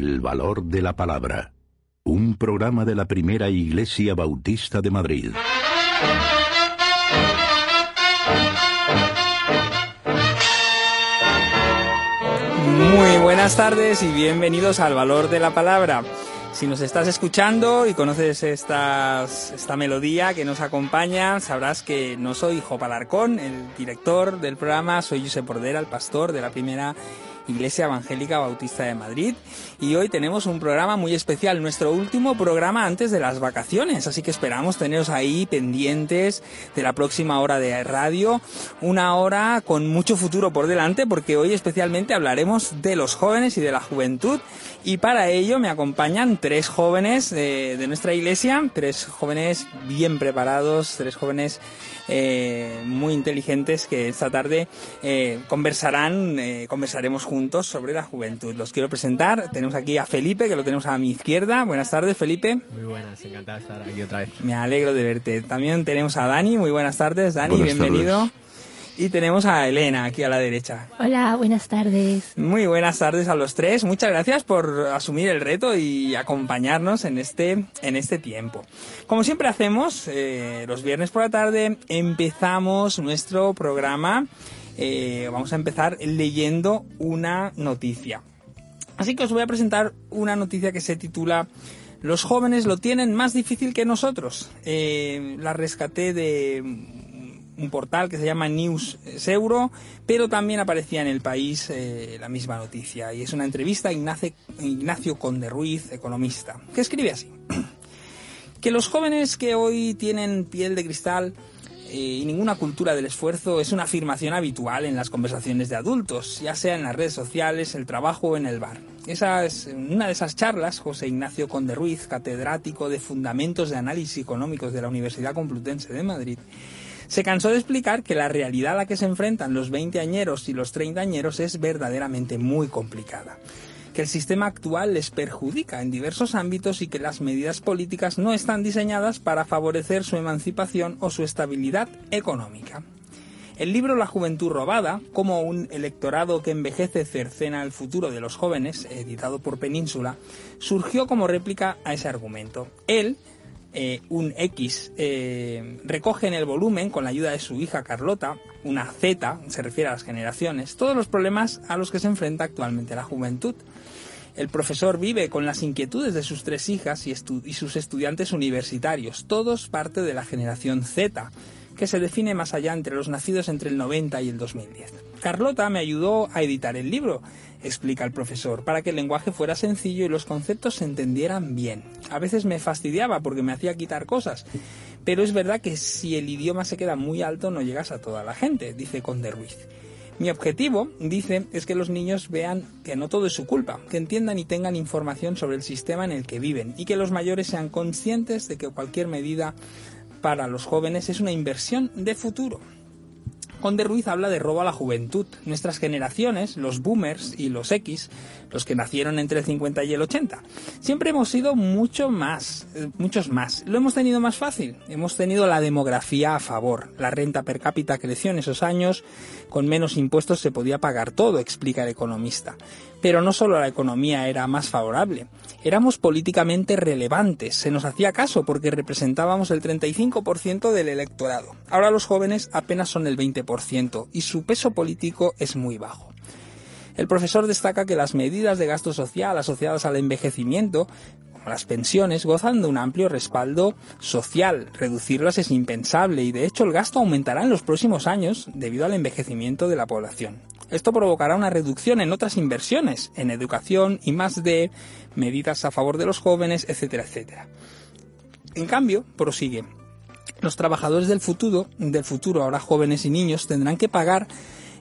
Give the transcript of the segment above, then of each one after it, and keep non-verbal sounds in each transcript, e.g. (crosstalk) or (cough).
El valor de la palabra. Un programa de la primera Iglesia Bautista de Madrid. Muy buenas tardes y bienvenidos al Valor de la Palabra. Si nos estás escuchando y conoces estas, esta melodía que nos acompaña, sabrás que no soy Jopa Alarcón, el director del programa, soy Josep Bordera, el pastor de la primera Iglesia Evangélica Bautista de Madrid. Y hoy tenemos un programa muy especial, nuestro último programa antes de las vacaciones. Así que esperamos teneros ahí pendientes de la próxima hora de radio. Una hora con mucho futuro por delante, porque hoy especialmente hablaremos de los jóvenes y de la juventud. Y para ello me acompañan tres jóvenes de, de nuestra iglesia, tres jóvenes bien preparados, tres jóvenes eh, muy inteligentes que esta tarde eh, conversarán, eh, conversaremos juntos sobre la juventud. Los quiero presentar. Tenemos aquí a Felipe, que lo tenemos a mi izquierda. Buenas tardes, Felipe. Muy buenas, encantado de estar aquí otra vez. Me alegro de verte. También tenemos a Dani. Muy buenas tardes, Dani, Buenas bienvenido. tardes. Y tenemos a Elena aquí a la derecha. Hola, buenas tardes. Muy buenas tardes a los tres. Muchas gracias por asumir el reto y acompañarnos en este, en este tiempo. Como siempre hacemos, eh, los viernes por la tarde empezamos nuestro programa. Eh, vamos a empezar leyendo una noticia. Así que os voy a presentar una noticia que se titula Los jóvenes lo tienen más difícil que nosotros. Eh, la rescaté de un portal que se llama News Euro, pero también aparecía en el país eh, la misma noticia. Y es una entrevista a Ignacio, Ignacio Conde Ruiz, economista, que escribe así. (clears throat) que los jóvenes que hoy tienen piel de cristal eh, y ninguna cultura del esfuerzo es una afirmación habitual en las conversaciones de adultos, ya sea en las redes sociales, el trabajo o en el bar. Esa es una de esas charlas, José Ignacio Conde Ruiz, catedrático de Fundamentos de Análisis Económicos de la Universidad Complutense de Madrid, se cansó de explicar que la realidad a la que se enfrentan los 20añeros y los 30añeros es verdaderamente muy complicada que el sistema actual les perjudica en diversos ámbitos y que las medidas políticas no están diseñadas para favorecer su emancipación o su estabilidad económica. El libro La juventud robada, como un electorado que envejece cercena el futuro de los jóvenes, editado por Península, surgió como réplica a ese argumento. Él, eh, un X, eh, recoge en el volumen, con la ayuda de su hija Carlota, una Z, se refiere a las generaciones, todos los problemas a los que se enfrenta actualmente la juventud. El profesor vive con las inquietudes de sus tres hijas y, y sus estudiantes universitarios, todos parte de la generación Z, que se define más allá entre los nacidos entre el 90 y el 2010. Carlota me ayudó a editar el libro, explica el profesor, para que el lenguaje fuera sencillo y los conceptos se entendieran bien. A veces me fastidiaba porque me hacía quitar cosas, pero es verdad que si el idioma se queda muy alto no llegas a toda la gente, dice Conde Ruiz. Mi objetivo, dice, es que los niños vean que no todo es su culpa, que entiendan y tengan información sobre el sistema en el que viven y que los mayores sean conscientes de que cualquier medida para los jóvenes es una inversión de futuro. Conde Ruiz habla de robo a la juventud. Nuestras generaciones, los boomers y los X, los que nacieron entre el 50 y el 80, siempre hemos sido mucho más, eh, muchos más. Lo hemos tenido más fácil. Hemos tenido la demografía a favor. La renta per cápita creció en esos años. Con menos impuestos se podía pagar todo, explica el economista. Pero no solo la economía era más favorable. Éramos políticamente relevantes. Se nos hacía caso porque representábamos el 35% del electorado. Ahora los jóvenes apenas son el 20% y su peso político es muy bajo. El profesor destaca que las medidas de gasto social asociadas al envejecimiento, como las pensiones, gozan de un amplio respaldo social. Reducirlas es impensable y de hecho el gasto aumentará en los próximos años debido al envejecimiento de la población. Esto provocará una reducción en otras inversiones, en educación y más de medidas a favor de los jóvenes, etcétera, etcétera. En cambio, prosigue, los trabajadores del futuro, del futuro, ahora jóvenes y niños, tendrán que pagar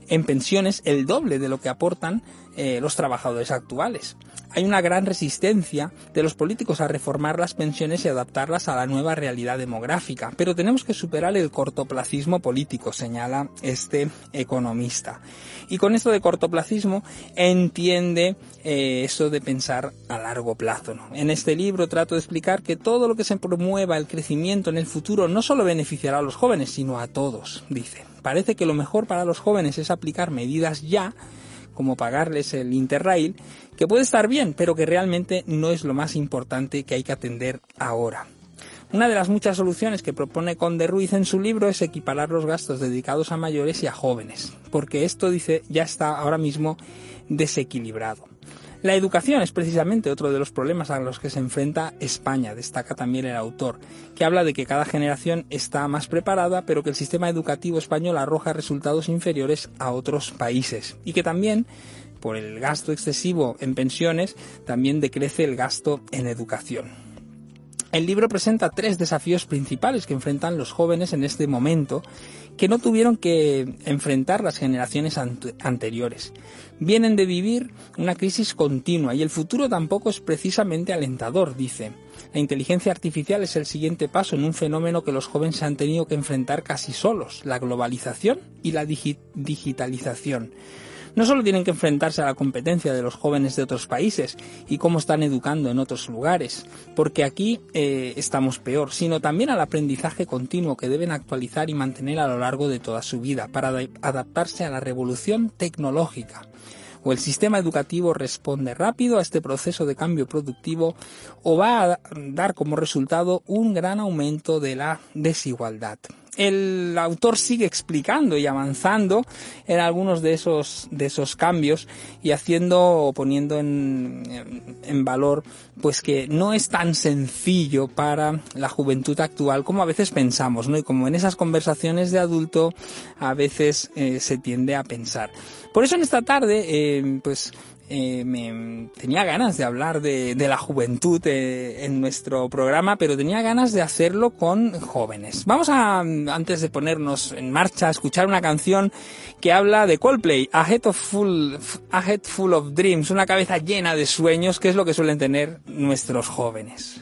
en pensiones el doble de lo que aportan eh, los trabajadores actuales. Hay una gran resistencia de los políticos a reformar las pensiones y adaptarlas a la nueva realidad demográfica, pero tenemos que superar el cortoplacismo político, señala este economista. Y con esto de cortoplacismo entiende eh, eso de pensar a largo plazo. En este libro trato de explicar que todo lo que se promueva el crecimiento en el futuro no solo beneficiará a los jóvenes, sino a todos, dice. Parece que lo mejor para los jóvenes es aplicar medidas ya como pagarles el Interrail, que puede estar bien, pero que realmente no es lo más importante que hay que atender ahora. Una de las muchas soluciones que propone Conde Ruiz en su libro es equiparar los gastos dedicados a mayores y a jóvenes, porque esto, dice, ya está ahora mismo desequilibrado. La educación es precisamente otro de los problemas a los que se enfrenta España, destaca también el autor, que habla de que cada generación está más preparada, pero que el sistema educativo español arroja resultados inferiores a otros países y que también por el gasto excesivo en pensiones, también decrece el gasto en educación. El libro presenta tres desafíos principales que enfrentan los jóvenes en este momento que no tuvieron que enfrentar las generaciones anteriores. Vienen de vivir una crisis continua y el futuro tampoco es precisamente alentador, dice. La inteligencia artificial es el siguiente paso en un fenómeno que los jóvenes han tenido que enfrentar casi solos, la globalización y la digitalización no solo tienen que enfrentarse a la competencia de los jóvenes de otros países y cómo están educando en otros lugares, porque aquí eh, estamos peor, sino también al aprendizaje continuo que deben actualizar y mantener a lo largo de toda su vida para adaptarse a la revolución tecnológica. O el sistema educativo responde rápido a este proceso de cambio productivo o va a dar como resultado un gran aumento de la desigualdad el autor sigue explicando y avanzando en algunos de esos, de esos cambios y haciendo o poniendo en, en, valor pues que no es tan sencillo para la juventud actual como a veces pensamos, ¿no? Y como en esas conversaciones de adulto a veces eh, se tiende a pensar. Por eso en esta tarde, eh, pues eh, me, tenía ganas de hablar de, la juventud eh, en nuestro programa, pero tenía ganas de hacerlo con jóvenes. Vamos a, antes de ponernos en marcha, a escuchar una canción que habla de Coldplay, A Head, of full, a Head Full of Dreams, una cabeza llena de sueños, que es lo que suelen tener nuestros jóvenes.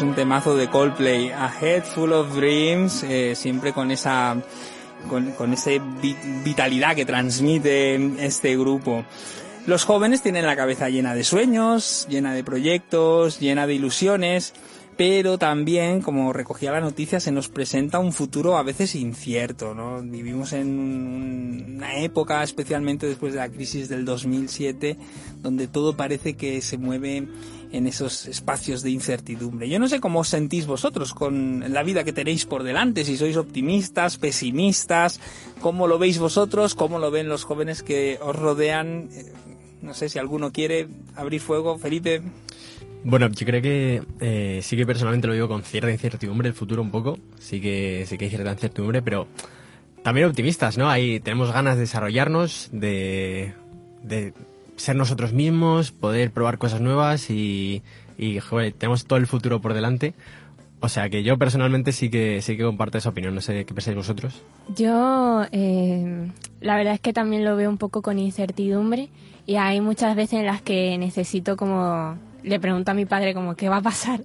Un temazo de Coldplay, A Head Full of Dreams, eh, siempre con esa con, con esa vitalidad que transmite este grupo. Los jóvenes tienen la cabeza llena de sueños, llena de proyectos, llena de ilusiones, pero también, como recogía la noticia, se nos presenta un futuro a veces incierto, ¿no? Vivimos en una época, especialmente después de la crisis del 2007, donde todo parece que se mueve en esos espacios de incertidumbre. Yo no sé cómo os sentís vosotros con la vida que tenéis por delante, si sois optimistas, pesimistas, cómo lo veis vosotros, cómo lo ven los jóvenes que os rodean. Eh, no sé si alguno quiere abrir fuego, Felipe. Bueno, yo creo que eh, sí que personalmente lo digo con cierta incertidumbre el futuro un poco, sí que, sí que hay cierta incertidumbre, pero también optimistas, ¿no? Ahí tenemos ganas de desarrollarnos, de, de ser nosotros mismos, poder probar cosas nuevas y, tenemos todo el futuro por delante. O sea que yo personalmente sí que sí que comparto esa opinión. No sé qué pensáis vosotros. Yo eh, la verdad es que también lo veo un poco con incertidumbre y hay muchas veces en las que necesito como le pregunto a mi padre como qué va a pasar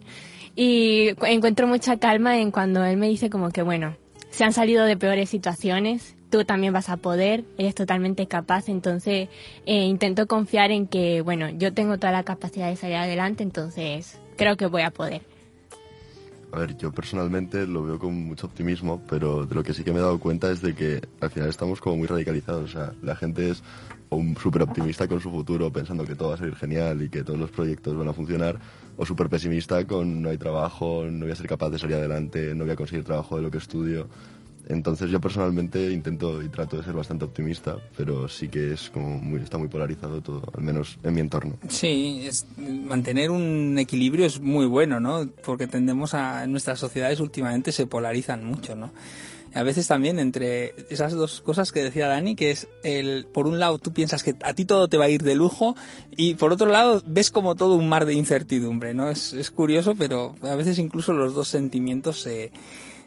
y encuentro mucha calma en cuando él me dice como que bueno se han salido de peores situaciones tú también vas a poder eres totalmente capaz entonces eh, intento confiar en que bueno yo tengo toda la capacidad de salir adelante entonces creo que voy a poder a ver, yo personalmente lo veo con mucho optimismo, pero de lo que sí que me he dado cuenta es de que al final estamos como muy radicalizados. O sea, la gente es súper optimista con su futuro, pensando que todo va a salir genial y que todos los proyectos van a funcionar, o súper pesimista con no hay trabajo, no voy a ser capaz de salir adelante, no voy a conseguir trabajo de lo que estudio. Entonces yo personalmente intento y trato de ser bastante optimista, pero sí que es como muy, está muy polarizado todo, al menos en mi entorno. Sí, es, mantener un equilibrio es muy bueno, ¿no? Porque tendemos a, en nuestras sociedades últimamente se polarizan mucho, ¿no? A veces también entre esas dos cosas que decía Dani, que es el, por un lado tú piensas que a ti todo te va a ir de lujo y por otro lado ves como todo un mar de incertidumbre, ¿no? Es, es curioso, pero a veces incluso los dos sentimientos se,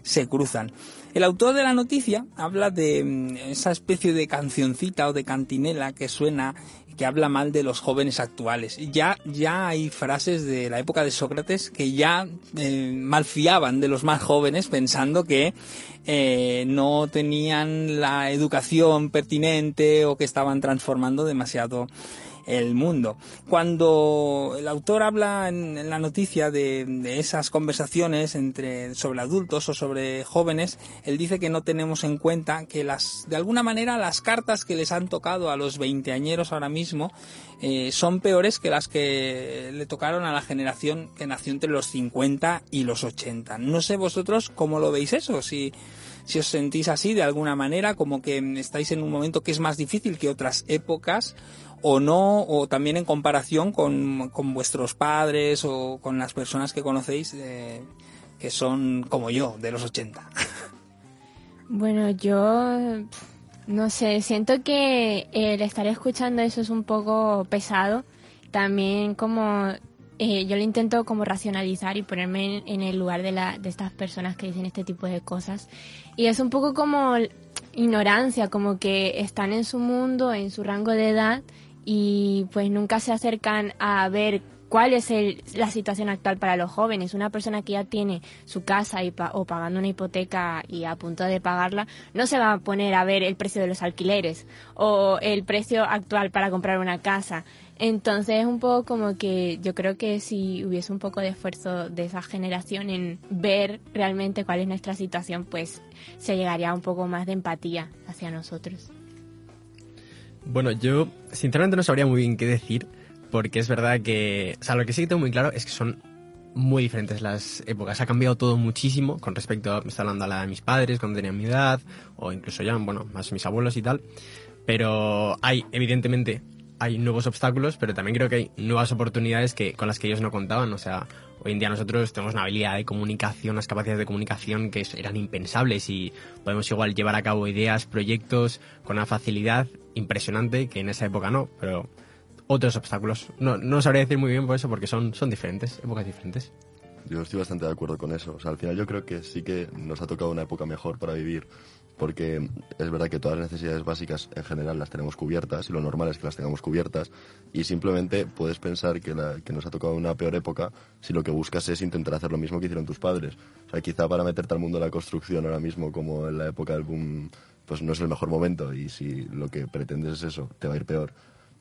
se cruzan. El autor de la noticia habla de mm, esa especie de cancioncita o de cantinela que suena que habla mal de los jóvenes actuales. Ya, ya hay frases de la época de Sócrates que ya eh, malfiaban de los más jóvenes pensando que eh, no tenían la educación pertinente o que estaban transformando demasiado el mundo. Cuando el autor habla en, la noticia de, esas conversaciones entre sobre adultos o sobre jóvenes, él dice que no tenemos en cuenta que las de alguna manera las cartas que les han tocado a los veinteañeros ahora mismo eh, son peores que las que le tocaron a la generación que nació entre los 50 y los 80. No sé vosotros cómo lo veis eso, si si os sentís así de alguna manera, como que estáis en un momento que es más difícil que otras épocas, o no, o también en comparación con, vuestros padres o con las personas que conocéis eh, que son como yo, de los 80. Bueno, yo no sé, siento que el estar escuchando eso es un poco pesado. También como eh, yo lo intento como racionalizar y ponerme en, el lugar de, la, de estas personas que dicen este tipo de cosas. Y es un poco como ignorancia, como que están en su mundo, en su rango de edad y pues nunca se acercan a ver cuál es la situación actual para los jóvenes. Una persona que ya tiene su casa y o pagando una hipoteca y a punto de pagarla, no se va a poner a ver el precio de los alquileres o el precio actual para comprar una casa. Entonces es un poco como que yo creo que si hubiese un poco de esfuerzo de esa generación en ver realmente cuál es nuestra situación, pues se llegaría un poco más de empatía hacia nosotros. Bueno, yo sinceramente no sabría muy bien qué decir, porque es verdad que, o sea, lo que sí que tengo muy claro es que son muy diferentes las épocas. Ha cambiado todo muchísimo con respecto a, me está hablando a la de mis padres cuando tenían mi edad, o incluso ya, bueno, más mis abuelos y tal. Pero hay, evidentemente, hay nuevos obstáculos, pero también creo que hay nuevas oportunidades que, con las que ellos no contaban. O sea, hoy en día nosotros tenemos una habilidad de comunicación, unas capacidades de comunicación que eran impensables y podemos igual llevar a cabo ideas, proyectos con una facilidad impresionante que en esa época no, pero otros obstáculos. No, no sabría decir muy bien por eso porque son, son diferentes, épocas diferentes. Yo estoy bastante de acuerdo con eso. Al final yo creo que sí que nos ha tocado una época mejor para vivir porque es verdad que todas las necesidades básicas en general las tenemos cubiertas y lo normal es que las tengamos cubiertas y simplemente puedes pensar que, que nos ha tocado una peor época si lo que buscas es intentar hacer lo mismo que hicieron tus padres. O sea, quizá para meterte al mundo de la construcción ahora mismo como en la época del boom pues no es el mejor momento y si lo que pretendes es eso, te va a ir peor.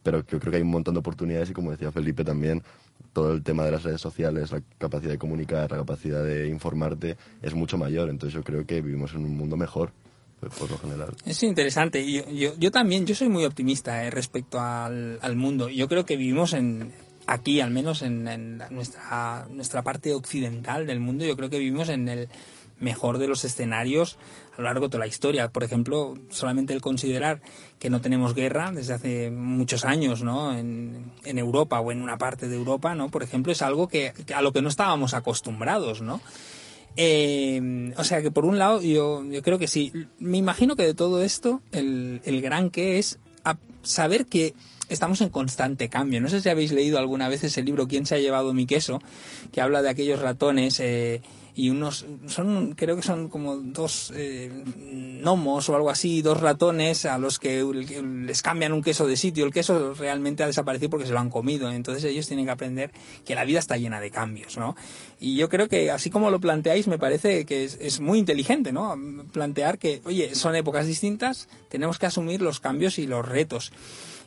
Pero yo creo que hay un montón de oportunidades y como decía Felipe también, todo el tema de las redes sociales, la capacidad de comunicar, la capacidad de informarte es mucho mayor. Entonces yo creo que vivimos en un mundo mejor pues, por lo general. Es interesante. Yo, yo, también, yo soy muy optimista eh, respecto al, al, mundo. Yo creo que vivimos en aquí, al menos en, en, nuestra, nuestra parte occidental del mundo, yo creo que vivimos en el mejor de los escenarios a lo largo de toda la historia. Por ejemplo, solamente el considerar que no tenemos guerra desde hace muchos años, ¿no? En, Europa o en una parte de Europa, ¿no? Por ejemplo, es algo que, a lo que no estábamos acostumbrados, ¿no? Eh, o sea que por un lado yo, creo que sí. Me imagino que de todo esto el, el gran que es a saber que estamos en constante cambio. No sé si habéis leído alguna vez ese libro ¿Quién se ha llevado mi queso? que habla de aquellos ratones eh, y unos son creo que son como dos eh, gnomos o algo así, dos ratones a los que les cambian un queso de sitio. El queso realmente ha desaparecido porque se lo han comido. Entonces ellos tienen que aprender que la vida está llena de cambios, ¿no? Y yo creo que así como lo planteáis me parece que es, es muy inteligente, ¿no? Plantear que, oye, son épocas distintas, tenemos que asumir los cambios y los retos.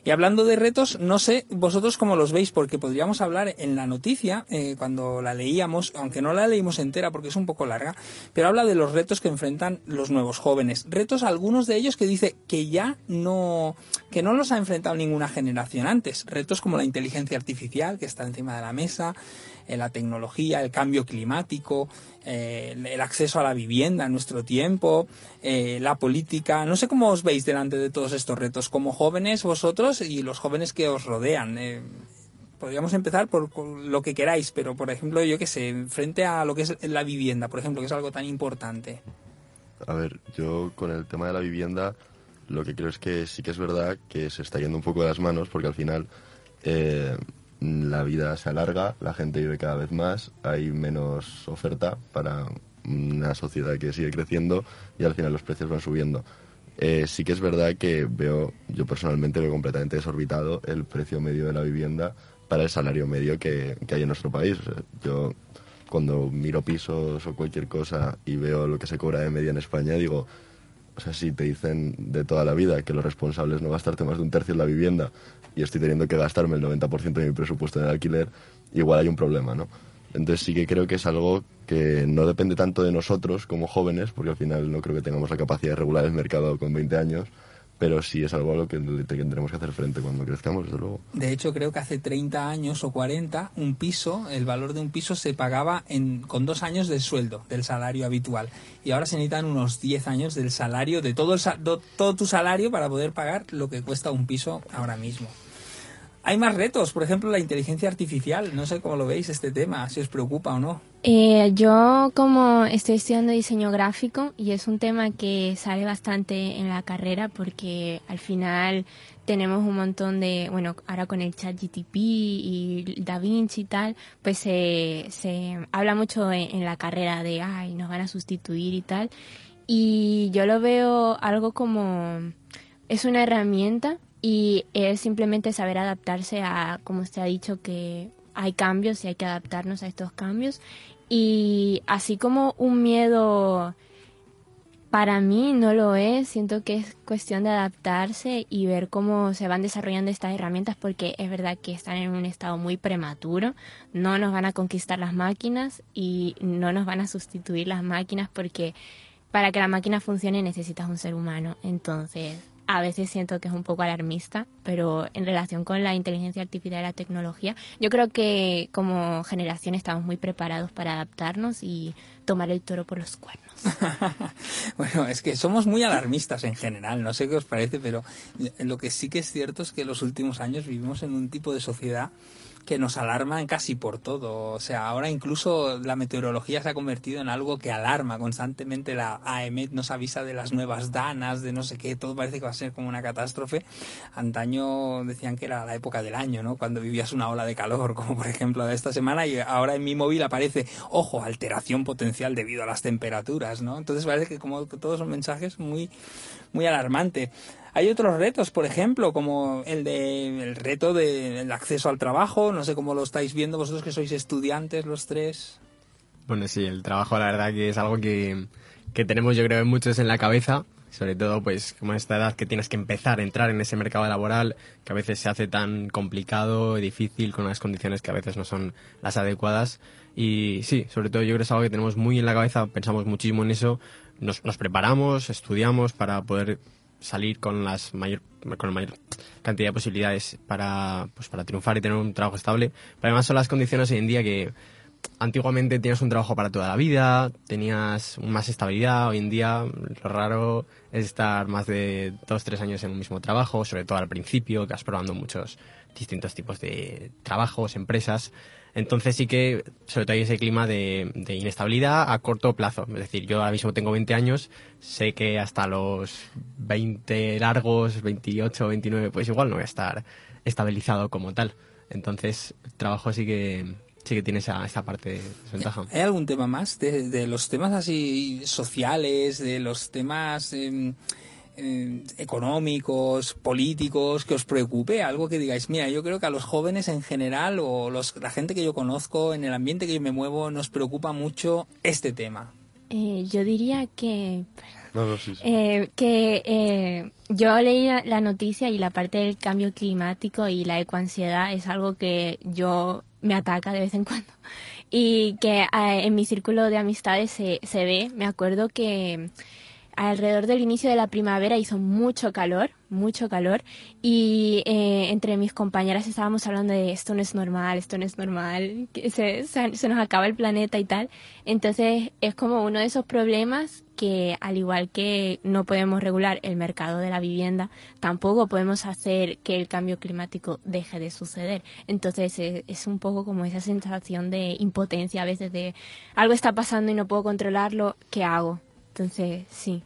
Y hablando de retos, no sé vosotros cómo los veis, porque podríamos hablar en la noticia, eh, cuando la leíamos, aunque no la leímos entera porque es un poco larga, pero habla de los retos que enfrentan los nuevos jóvenes. Retos, algunos de ellos que dice que ya no, que no los ha enfrentado ninguna generación antes. Retos como la inteligencia artificial, que está encima de la mesa, la tecnología, el cambio climático, eh, el acceso a la vivienda en nuestro tiempo, eh, la política. No sé cómo os veis delante de todos estos retos, como jóvenes vosotros y los jóvenes que os rodean. podríamos empezar por, lo que queráis, pero por ejemplo, yo que sé, frente a lo que es la vivienda, por ejemplo, que es algo tan importante. A ver, yo con el tema de la vivienda, lo que creo es que sí que es verdad que se está yendo un poco de las manos, porque al final la vida se alarga, la gente vive cada vez más, hay menos oferta para una sociedad que sigue creciendo y al final los precios van subiendo. Eh, sí que es verdad que veo, yo personalmente veo completamente desorbitado el precio medio de la vivienda para el salario medio que, hay en nuestro país. yo cuando miro pisos o cualquier cosa y veo lo que se cobra de media en España, digo, o sea, si te dicen de toda la vida que los responsables no gastarte más de un tercio en la vivienda y estoy teniendo que gastarme el 90% de mi presupuesto en el alquiler, igual hay un problema, ¿no? Entonces sí que creo que es algo que no depende tanto de nosotros como jóvenes, porque al final no creo que tengamos la capacidad de regular el mercado con 20 años, pero sí es algo a lo que tendremos que hacer frente cuando crezcamos, desde luego. De hecho, creo que hace 30 años o 40, un piso, el valor de un piso se pagaba en, con dos años de sueldo, del salario habitual. Y ahora se necesitan unos 10 años del salario, de todo, el, todo tu salario para poder pagar lo que cuesta un piso ahora mismo. Hay más retos, por ejemplo, la inteligencia artificial. No sé cómo lo veis este tema, si os preocupa o no. Eh, yo como estoy estudiando diseño gráfico y es un tema que sale bastante en la carrera porque al final tenemos un montón de, bueno, ahora con el chat GTP y DaVinci y tal, pues se, se habla mucho en, en la carrera de, ay, nos van a sustituir y tal. Y yo lo veo algo como, es una herramienta y es simplemente saber adaptarse a, como usted ha dicho, que hay cambios y hay que adaptarnos a estos cambios. Y así como un miedo para mí no lo es, siento que es cuestión de adaptarse y ver cómo se van desarrollando estas herramientas porque es verdad que están en un estado muy prematuro, no nos van a conquistar las máquinas y no nos van a sustituir las máquinas porque para que la máquina funcione necesitas un ser humano. Entonces, a veces siento que es un poco alarmista, pero en relación con la inteligencia artificial y la tecnología, yo creo que como generación estamos muy preparados para adaptarnos y tomar el toro por los cuernos. (laughs) bueno, es que somos muy alarmistas en general, no sé qué os parece, pero lo que sí que es cierto es que en los últimos años vivimos en un tipo de sociedad que nos alarman casi por todo. O sea, ahora incluso la meteorología se ha convertido en algo que alarma constantemente. La AEMET nos avisa de las nuevas danas, de no sé qué, todo parece que va a ser como una catástrofe. Antaño decían que era la época del año, ¿no? Cuando vivías una ola de calor, (laughs) como por ejemplo de esta semana, y ahora en mi móvil aparece, ojo, alteración potencial debido a las temperaturas, ¿no? Entonces parece que como todos son mensajes muy, muy alarmantes. Hay otros retos, por ejemplo, como el de el reto del acceso al trabajo. No sé cómo lo estáis viendo vosotros que sois estudiantes los tres. Bueno, sí, el trabajo la verdad que es algo que, que tenemos yo creo muchos en la cabeza. Sobre todo, pues, como esta edad que tienes que empezar a entrar en ese mercado laboral, que a veces se hace tan complicado difícil con unas condiciones que a veces no son las adecuadas. Y sí, sobre todo yo creo que es algo que tenemos muy en la cabeza, pensamos muchísimo en eso, nos, nos preparamos, estudiamos para poder salir con las mayor con la mayor cantidad de posibilidades para pues para triunfar y tener un trabajo estable pero además son las condiciones hoy en día que antiguamente tenías un trabajo para toda la vida tenías más estabilidad hoy en día lo raro es estar más de dos tres años en un mismo trabajo sobre todo al principio que vas probando muchos distintos tipos de trabajos, empresas. Entonces sí que, sobre todo hay ese clima de, inestabilidad a corto plazo. Es decir, yo ahora mismo tengo 20 años, sé que hasta los 20 largos, 28, 29, pues igual no voy a estar estabilizado como tal. Entonces, el trabajo sí que, sí que tiene esa, esa parte de desventaja. ¿Hay algún tema más de, de los temas así sociales, de los temas... Eh, eh, económicos, políticos, que os preocupe, algo que digáis, mira, yo creo que a los jóvenes en general o los, la gente que yo conozco, en el ambiente que yo me muevo, nos preocupa mucho este tema. Eh, yo diría que... No, no, sí, sí. Eh, que eh, yo leí la noticia y la parte del cambio climático y la ecoansiedad es algo que yo me ataca de vez en cuando y que eh, en mi círculo de amistades se, se ve. Me acuerdo que alrededor del inicio de la primavera hizo mucho calor, mucho calor, y eh, entre mis compañeras estábamos hablando de esto no es normal, esto no es normal, se, nos acaba el planeta y tal. Entonces es como uno de esos problemas que al igual que no podemos regular el mercado de la vivienda, tampoco podemos hacer que el cambio climático deje de suceder. Entonces es, es un poco como esa sensación de impotencia a veces de algo está pasando y no puedo controlarlo, ¿qué hago? Entonces, sí.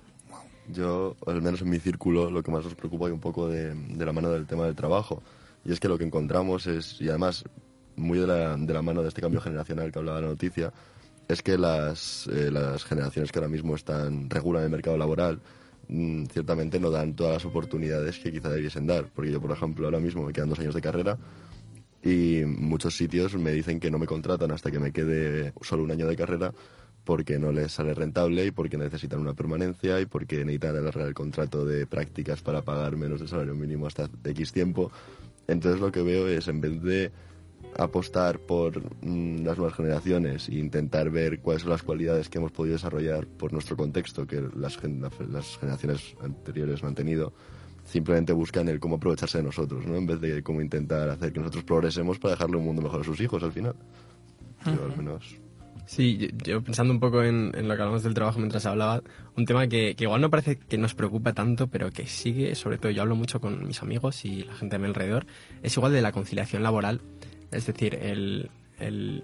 Yo, al menos en mi círculo, lo que más nos preocupa es un poco de, de, la mano del tema del trabajo. Y es que lo que encontramos es, y además muy de la, de la mano de este cambio generacional que hablaba la noticia, es que las, eh, las generaciones que ahora mismo están regulan el mercado laboral mmm, ciertamente no dan todas las oportunidades que quizá debiesen dar. Porque yo, por ejemplo, ahora mismo me quedan dos años de carrera y muchos sitios me dicen que no me contratan hasta que me quede solo un año de carrera porque no les sale rentable y porque necesitan una permanencia y porque necesitan alargar el contrato de prácticas para pagar menos del salario mínimo hasta X tiempo. Entonces lo que veo es, en vez de apostar por mmm, las nuevas generaciones e intentar ver cuáles son las cualidades que hemos podido desarrollar por nuestro contexto que las, las generaciones anteriores no han tenido, simplemente buscan el cómo aprovecharse de nosotros, ¿no? En vez de cómo intentar hacer que nosotros progresemos para dejarle un mundo mejor a sus hijos al final. Uh -huh. Yo al menos Sí, yo, pensando un poco en, lo que hablamos del trabajo mientras hablaba, un tema que, que, igual no parece que nos preocupa tanto, pero que sigue, sobre todo yo hablo mucho con mis amigos y la gente a mi alrededor, es igual de la conciliación laboral. Es decir, el, el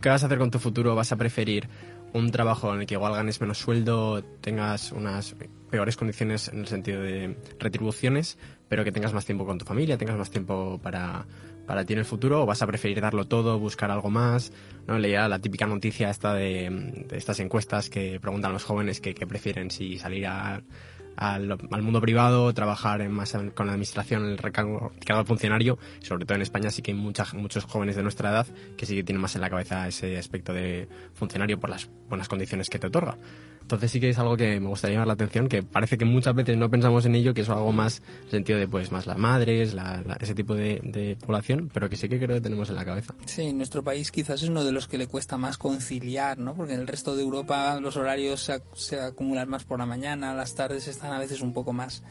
¿qué vas a hacer con tu futuro? ¿Vas a preferir un trabajo en el que igual ganes menos sueldo, tengas unas peores condiciones en el sentido de retribuciones, pero que tengas más tiempo con tu familia, tengas más tiempo para para ti en el futuro o vas a preferir darlo todo, buscar algo más? ¿no? Leía la típica noticia esta de, estas encuestas que preguntan a los jóvenes que, prefieren si salir al, mundo privado, trabajar más con la administración, el recargo, recargo funcionario. Sobre todo en España sí que hay muchos jóvenes de nuestra edad que sí que tienen más en la cabeza ese aspecto de funcionario por las buenas condiciones que te otorga. Entonces sí que es algo que me gustaría llamar la atención, que parece que muchas veces no pensamos en ello, que es algo más sentido de pues más las madres, la, la, ese tipo de, población, pero que sí que creo que tenemos en la cabeza. Sí, nuestro país quizás es uno de los que le cuesta más conciliar, ¿no? Porque en el resto de Europa los horarios se, se acumulan más por la mañana, las tardes están a veces un poco más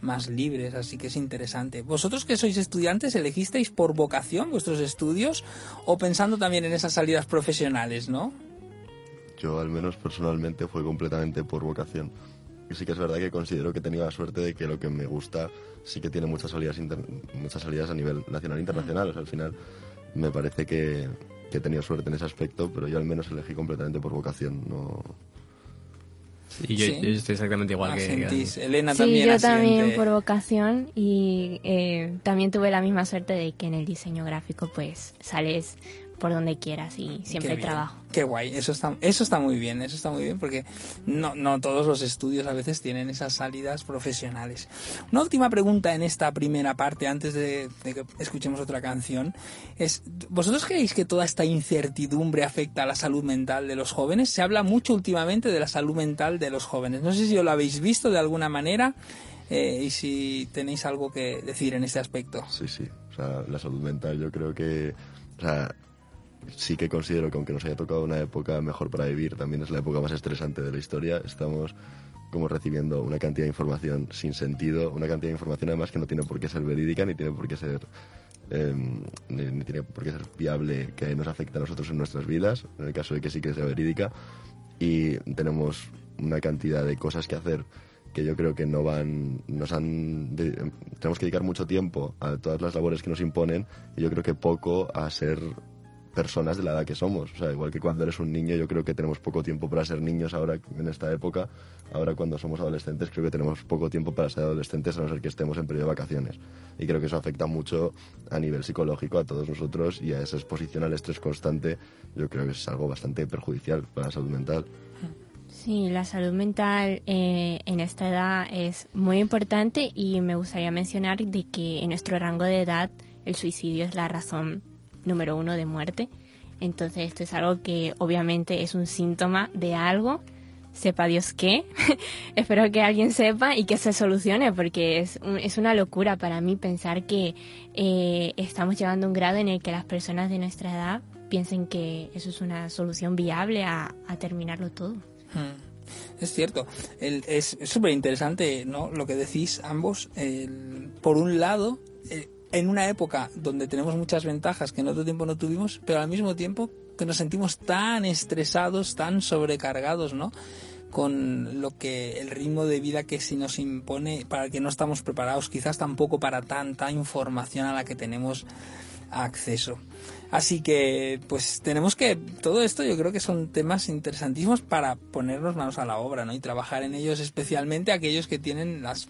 más libres, así que es interesante. ¿Vosotros que sois estudiantes elegisteis por vocación vuestros estudios o pensando también en esas salidas profesionales, no? Yo al menos personalmente fue completamente por vocación. Y sí que es verdad que considero que he tenido la suerte de que lo que me gusta sí que tiene muchas salidas, muchas salidas a nivel nacional e internacional. O sea, al final me parece que, que, he tenido suerte en ese aspecto, pero yo al menos elegí completamente por vocación. No... Sí, yo, ¿Sí? yo estoy exactamente igual ah, que, que Elena sí, también. yo también por vocación y eh, también tuve la misma suerte de que en el diseño gráfico pues sales por donde quieras y siempre hay trabajo. Qué guay, eso está, eso está muy bien, eso está muy bien porque no, no todos los estudios a veces tienen esas salidas profesionales. Una última pregunta en esta primera parte, antes de, de que escuchemos otra canción, es, ¿vosotros creéis que toda esta incertidumbre afecta a la salud mental de los jóvenes? Se habla mucho últimamente de la salud mental de los jóvenes. No sé si lo habéis visto de alguna manera. Eh, y si tenéis algo que decir en este aspecto. Sí, sí. O sea, la salud mental yo creo que... O sea, sí que considero que aunque nos haya tocado una época mejor para vivir, también es la época más estresante de la historia. Estamos como recibiendo una cantidad de información sin sentido, una cantidad de información además que no tiene por qué ser verídica ni tiene por qué ser eh, ni, tiene por qué ser viable que nos afecte a nosotros en nuestras vidas, en el caso de que sí que sea verídica, y tenemos una cantidad de cosas que hacer que yo creo que no van, nos han, tenemos que dedicar mucho tiempo a todas las labores que nos imponen y yo creo que poco a ser personas de la edad que somos. O sea, igual que cuando eres un niño, yo creo que tenemos poco tiempo para ser niños ahora en esta época. Ahora cuando somos adolescentes, creo que tenemos poco tiempo para ser adolescentes a no ser que estemos en periodo de vacaciones. Y creo que eso afecta mucho a nivel psicológico a todos nosotros y a esa exposición al estrés constante, yo creo que es algo bastante perjudicial para la salud mental. Sí, la salud mental eh, en esta edad es muy importante y me gustaría mencionar de que en nuestro rango de edad el suicidio es la razón número uno de muerte. Entonces esto es algo que obviamente es un síntoma de algo, sepa Dios qué. (laughs) Espero que alguien sepa y que se solucione porque es, un- es una locura para mí pensar que eh, estamos llegando a un grado en el que las personas de nuestra edad piensen que eso es una solución viable a, a terminarlo todo. Mm, Es cierto, El- es súper interesante ¿no? lo que decís ambos. El- por un lado, eh, en una época donde tenemos muchas ventajas que en otro tiempo no tuvimos, pero al mismo tiempo que nos sentimos tan estresados, tan sobrecargados, ¿no? con lo que el ritmo de vida que se nos impone para el que no estamos preparados, quizás tampoco para tanta información a la que tenemos acceso. Así que, pues tenemos que, todo esto yo creo que son temas interesantísimos para ponernos manos a la obra, ¿no? Y trabajar en ellos especialmente aquellos que tienen las,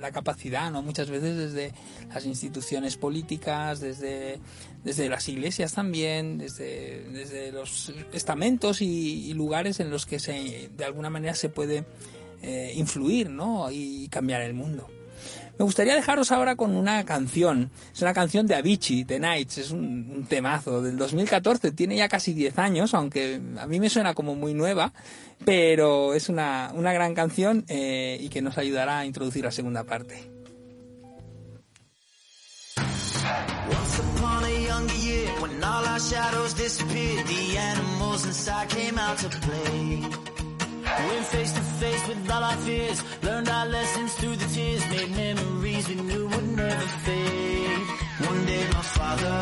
la, capacidad, ¿no? Muchas veces desde las instituciones políticas, desde, desde las iglesias también, desde, desde los estamentos y, y lugares en los que se, de alguna manera se puede eh, influir, ¿no? Y cambiar el mundo. Me gustaría dejaros ahora con una canción. Es una canción de Avicii, The Nights. Es un, temazo del 2014. Tiene ya casi 10 años, aunque a mí me suena como muy nueva. Pero es una, una gran canción eh, y que nos ayudará a introducir la segunda parte. Went face to face with all our fears, learned our lessons through the tears, made memories we knew would never fade. One day my father,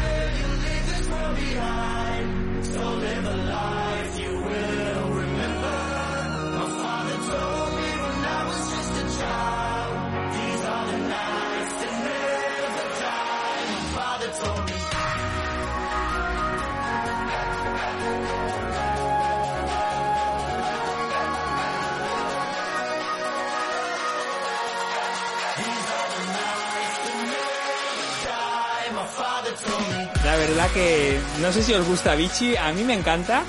que no sé si os gusta Avicii, a mí me encanta,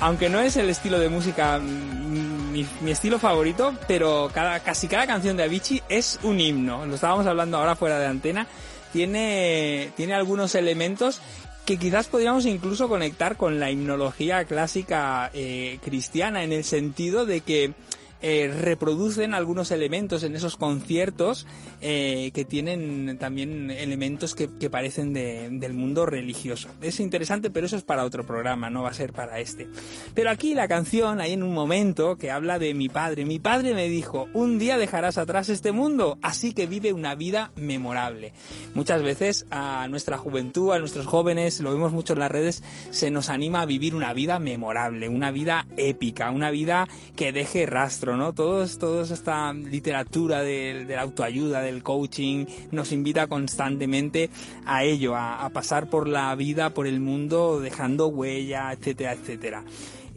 aunque no es el estilo de música mm, mi, mi estilo favorito, pero cada, casi cada canción de Avicii es un himno. Lo estábamos hablando ahora fuera de antena. Tiene, tiene algunos elementos que quizás podríamos incluso conectar con la himnología clásica eh, cristiana en el sentido de que eh, reproducen algunos elementos en esos conciertos eh, que tienen también elementos que, parecen de- del mundo religioso. Es interesante, pero eso es para otro programa, no va a ser para este. Pero aquí la canción, hay en un momento que habla de mi padre. Mi padre me dijo, un día dejarás atrás este mundo, así que vive una vida memorable. Muchas veces a nuestra juventud, a nuestros jóvenes, lo vemos mucho en las redes, se nos anima a vivir una vida memorable, una vida épica, una vida que deje rastro, toda esta literatura de, la autoayuda, del coaching, nos invita constantemente a ello, a, pasar por la vida, por el mundo, dejando huella, etcétera, etcétera.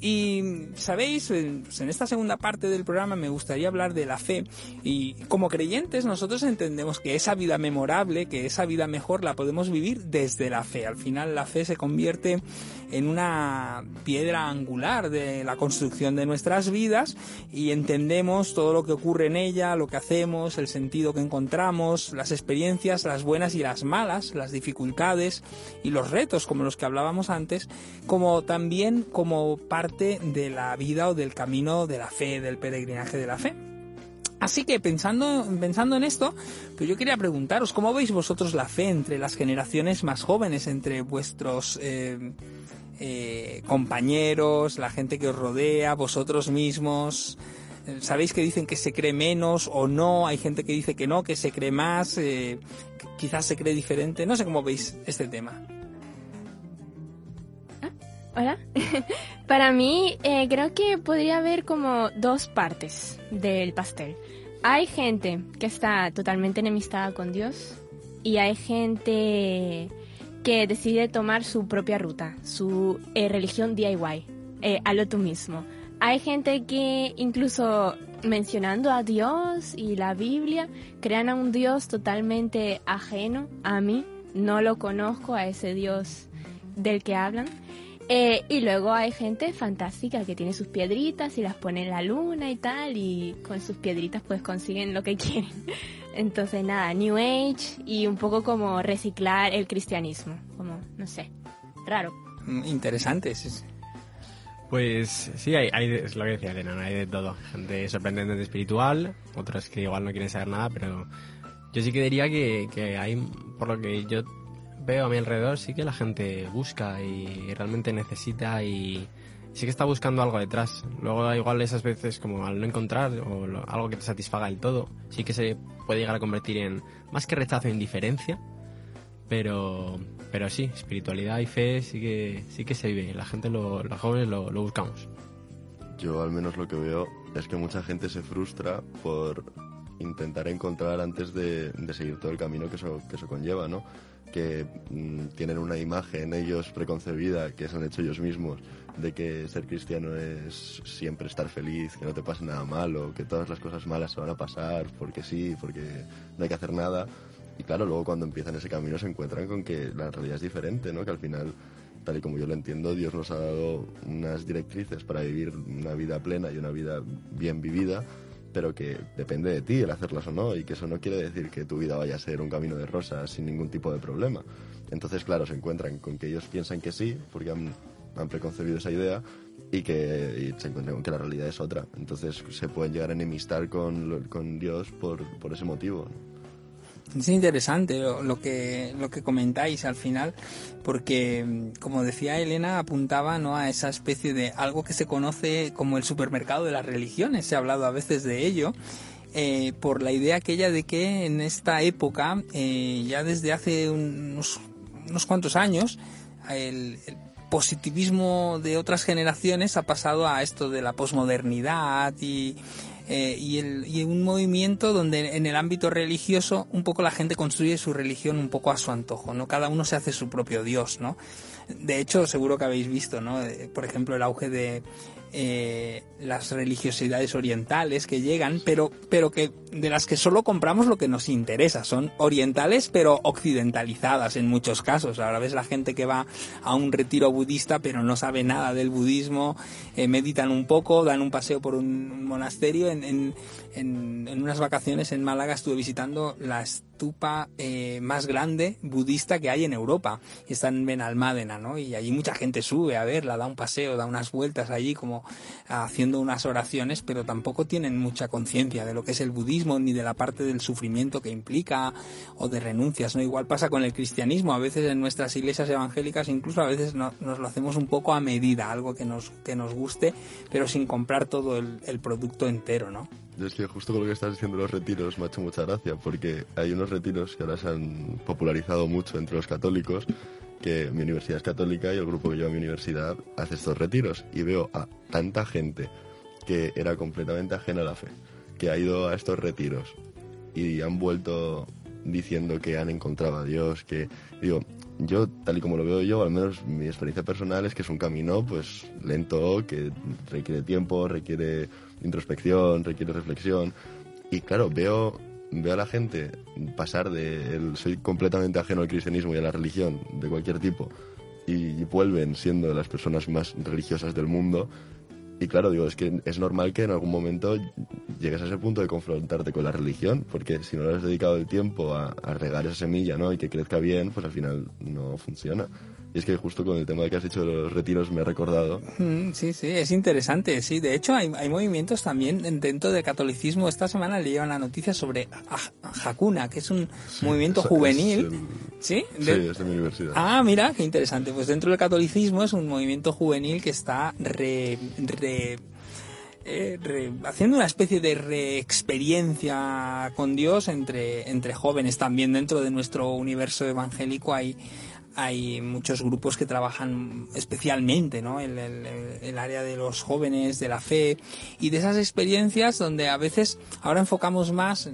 Y sabéis, pues en esta segunda parte del programa me gustaría hablar de la fe y como creyentes nosotros entendemos que esa vida memorable, que esa vida mejor la podemos vivir desde la fe. Al final la fe se convierte en una piedra angular de la construcción de nuestras vidas y entendemos todo lo que ocurre en ella, lo que hacemos, el sentido que encontramos, las experiencias, las buenas y las malas, las dificultades y los retos como los que hablábamos antes, como también como parte de la vida o del camino de la fe, del peregrinaje de la fe. Así que pensando, pensando en esto, pues yo quería preguntaros, ¿cómo veis vosotros la fe entre las generaciones más jóvenes, entre vuestros eh, eh, compañeros, la gente que os rodea, vosotros mismos? Eh, Sabéis que dicen que se cree menos o no, hay gente que dice que no, que se cree más, quizás se cree diferente, no sé cómo veis este tema. Hola. (laughs) Para mí, eh, creo que podría haber como dos partes del pastel. Hay gente que está totalmente enemistada con Dios y hay gente que decide tomar su propia ruta, su eh, religión DIY, eh, a lo tú mismo. Hay gente que incluso mencionando a Dios y la Biblia, crean a un Dios totalmente ajeno a mí. No lo conozco a ese Dios del que hablan. Eh, y luego hay gente fantástica que tiene sus piedritas y las pone en la luna y tal, y con sus piedritas pues consiguen lo que (laughs) quieren. Entonces nada, New Age y un poco como reciclar el cristianismo, como, no sé, raro. Mm, Interesante, sí, sí. Pues sí, hay, hay de- es lo que decía Elena, hay de todo. Gente sorprendentemente espiritual, otros que igual no quieren saber nada, pero yo sí que diría que, que hay, por lo que yo veo a mi alrededor, sí que la gente busca y realmente necesita y sí que está buscando algo detrás. Luego igual esas veces como al no encontrar o lo- algo que te satisfaga del todo, sí que se puede llegar a convertir en más que rechazo, indiferencia. Pero, pero sí, espiritualidad y fe sí que, sí que se vive. La gente, lo- los jóvenes lo, lo buscamos. Yo al menos lo que veo es que mucha gente se frustra por intentar encontrar antes de, de seguir todo el camino que eso, que eso conlleva, ¿no? Que mm, tienen una imagen ellos preconcebida que se han hecho ellos mismos de que ser cristiano es siempre estar feliz, que no te pase nada malo, que todas las cosas malas se van a pasar porque sí, porque no hay que hacer nada. Y claro, luego cuando empiezan ese camino se encuentran con que la realidad es diferente, ¿no? Que al final tal y como yo lo entiendo, Dios nos ha dado unas directrices para vivir una vida plena y una vida bien vivida, pero que depende de ti el hacerlas o no, y que eso no quiere decir que tu vida vaya a ser un camino de rosas sin ningún tipo de problema. Entonces, claro, se encuentran con que ellos piensan que sí, porque han, preconcebido esa idea, y que y se encuentran con que la realidad es otra. Entonces se pueden llegar a enemistar con, con Dios por, por ese motivo. Es interesante lo, que lo que comentáis al final, porque como decía Elena apuntaba no a esa especie de algo que se conoce como el supermercado de las religiones. Se ha hablado a veces de ello. eh, por la idea aquella de que en esta época, eh, ya desde hace unos, unos cuantos años, el, el positivismo de otras generaciones ha pasado a esto de la posmodernidad y, eh, y, el- y un movimiento donde en el ámbito religioso un poco la gente construye su religión un poco a su antojo, ¿no? Cada uno se hace su propio Dios, ¿no? De hecho, seguro que habéis visto, ¿no? Eh, Por ejemplo, el auge de eh, las religiosidades orientales que llegan, pero, pero que de las que solo compramos lo que nos interesa. Son orientales, pero occidentalizadas en muchos casos. Ahora ves la gente que va a un retiro budista, pero no sabe nada del budismo, eh, meditan un poco, dan un paseo por un monasterio. En, en, en, unas vacaciones en Málaga estuve visitando las tupa eh, más grande budista que hay en Europa. Está en Benalmádena, ¿no? Y allí mucha gente sube a verla, da un paseo, da unas vueltas allí como haciendo unas oraciones, pero tampoco tienen mucha conciencia de lo que es el budismo ni de la parte del sufrimiento que implica o de renuncias, ¿no? Igual pasa con el cristianismo. A veces en nuestras iglesias evangélicas incluso a veces no- nos lo hacemos un poco a medida, algo que nos, que nos guste, pero sin comprar todo el, producto entero, ¿no? Es que justo con lo que estás diciendo los retiros me ha hecho mucha gracia, porque hay unos retiros que ahora se han popularizado mucho entre los católicos, que mi universidad es católica y el grupo que lleva mi universidad hace estos retiros. Y veo a tanta gente que era completamente ajena a la fe, que ha ido a estos retiros y han vuelto diciendo que han encontrado a Dios, que digo, yo tal y como lo veo yo, al menos mi experiencia personal es que es un camino pues lento, que requiere tiempo, requiere introspección, requiere reflexión y claro, veo veo a la gente pasar de el soy completamente ajeno al cristianismo y a la religión de cualquier tipo y, vuelven siendo las personas más religiosas del mundo y claro, digo, es que es normal que en algún momento llegues a ese punto de confrontarte con la religión, porque si no le has dedicado el tiempo a, a regar esa semilla, ¿no? Y que crezca bien, pues al final no funciona. Y es que justo con el tema que has de los retiros me ha recordado. Mm, Sí, sí, es interesante, sí. De hecho, hay, hay movimientos también en- dentro del catolicismo. Esta semana leía una noticia sobre Ha- Hakuna, que es un movimiento juvenil. es el- ¿Sí? Sí, De- es de mi universidad. Ah, mira, qué interesante. Pues dentro del catolicismo es un movimiento juvenil que está re, re- eh, re- haciendo una especie de reexperiencia con Dios entre, entre jóvenes. También dentro de nuestro universo evangélico hay, hay muchos grupos que trabajan especialmente ¿no? el, el- el área de los jóvenes, de la fe y de esas experiencias donde a veces ahora enfocamos más,